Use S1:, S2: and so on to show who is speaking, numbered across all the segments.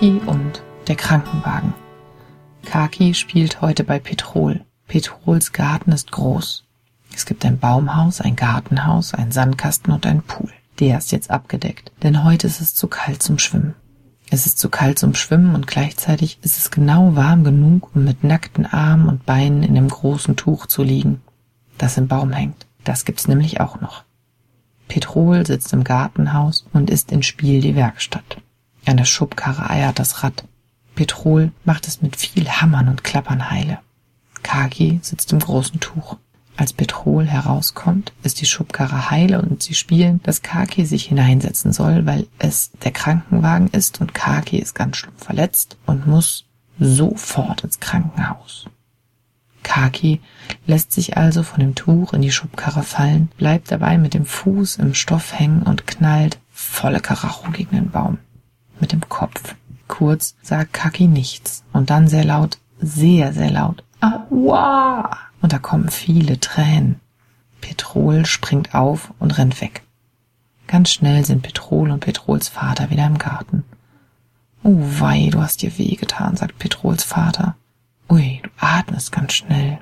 S1: Kaki und der Krankenwagen. Kaki spielt heute bei Petrol. Petrols Garten ist groß. Es gibt ein Baumhaus, ein Gartenhaus, einen Sandkasten und einen Pool. Der ist jetzt abgedeckt, denn heute ist es zu kalt zum Schwimmen. Es ist zu kalt zum Schwimmen und gleichzeitig ist es genau warm genug, um mit nackten Armen und Beinen in dem großen Tuch zu liegen, das im Baum hängt. Das gibt's nämlich auch noch. Petrol sitzt im Gartenhaus und ist in Spiel die Werkstatt. Der Schubkarre eiert das Rad. Petrol macht es mit viel Hammern und Klappern heile. Kaki sitzt im großen Tuch. Als Petrol herauskommt, ist die Schubkarre heile und sie spielen, dass Kaki sich hineinsetzen soll, weil es der Krankenwagen ist und Kaki ist ganz schlimm verletzt und muss sofort ins Krankenhaus. Kaki lässt sich also von dem Tuch in die Schubkarre fallen, bleibt dabei mit dem Fuß im Stoff hängen und knallt volle Karacho gegen den Baum. Mit dem Kopf. Kurz sagt Kaki nichts und dann sehr laut, sehr, sehr laut, Aua! Und da kommen viele Tränen. Petrol springt auf und rennt weg. Ganz schnell sind Petrol und Petrols Vater wieder im Garten. Oh wei, du hast dir wehgetan, sagt Petrols Vater. Ui, du atmest ganz schnell.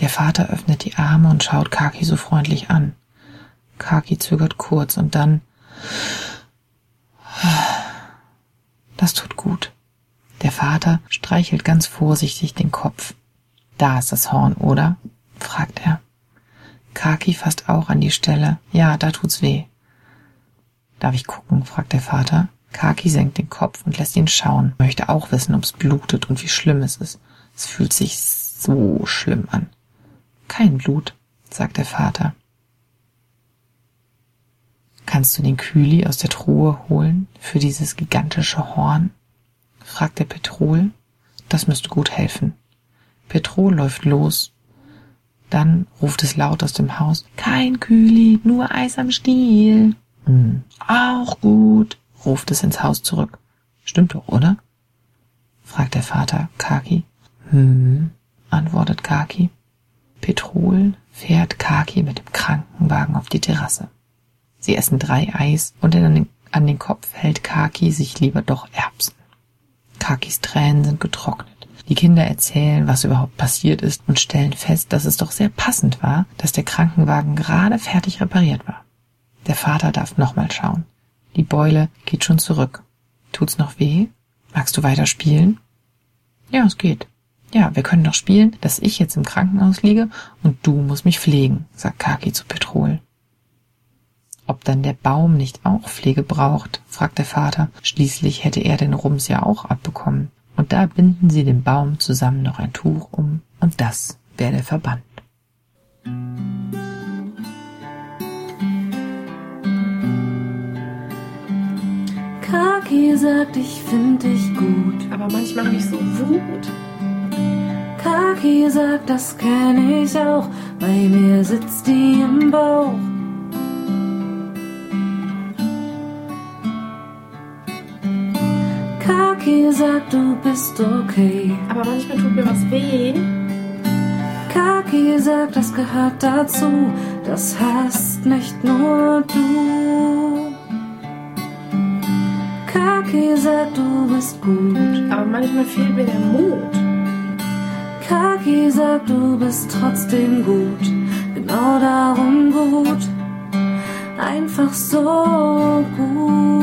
S1: Der Vater öffnet die Arme und schaut Kaki so freundlich an. Kaki zögert kurz und dann Das tut gut. Der Vater streichelt ganz vorsichtig den Kopf. Da ist das Horn, oder? fragt er. Kaki fasst auch an die Stelle. Ja, da tut's weh. Darf ich gucken? fragt der Vater. Kaki senkt den Kopf und lässt ihn schauen, möchte auch wissen, ob's blutet und wie schlimm es ist. Es fühlt sich so schlimm an. Kein Blut, sagt der Vater. Kannst du den Kühli aus der Truhe holen für dieses gigantische Horn? fragt der Petrol. Das müsste gut helfen. Petrol läuft los. Dann ruft es laut aus dem Haus. Kein Kühli, nur Eis am Stiel. Hm, auch gut, ruft es ins Haus zurück. Stimmt doch, oder? fragt der Vater Kaki. Hm, antwortet Kaki. Petrol fährt Kaki mit dem Krankenwagen auf die Terrasse. Sie essen drei Eis und an den, an den Kopf hält Kaki sich lieber doch Erbsen. Kakis Tränen sind getrocknet. Die Kinder erzählen, was überhaupt passiert ist und stellen fest, dass es doch sehr passend war, dass der Krankenwagen gerade fertig repariert war. Der Vater darf nochmal schauen. Die Beule geht schon zurück. Tut's noch weh? Magst du weiter spielen? Ja, es geht. Ja, wir können doch spielen, dass ich jetzt im Krankenhaus liege und du musst mich pflegen, sagt Kaki zu Petrol. Ob dann der Baum nicht auch Pflege braucht, fragt der Vater. Schließlich hätte er den Rums ja auch abbekommen und da binden sie dem Baum zusammen noch ein Tuch um, und das wäre der Verband.
S2: Kaki sagt, ich find dich gut,
S3: aber manchmal habe ich so Wut.
S2: Kaki sagt, das kenn ich auch, bei mir sitzt die im Bauch. Kaki sagt, du bist okay.
S3: Aber manchmal tut mir was weh.
S2: Kaki sagt, das gehört dazu. Das hast nicht nur du. Kaki sagt, du bist gut.
S3: Aber manchmal fehlt mir der Mut.
S2: Kaki sagt, du bist trotzdem gut. Genau darum gut. Einfach so gut.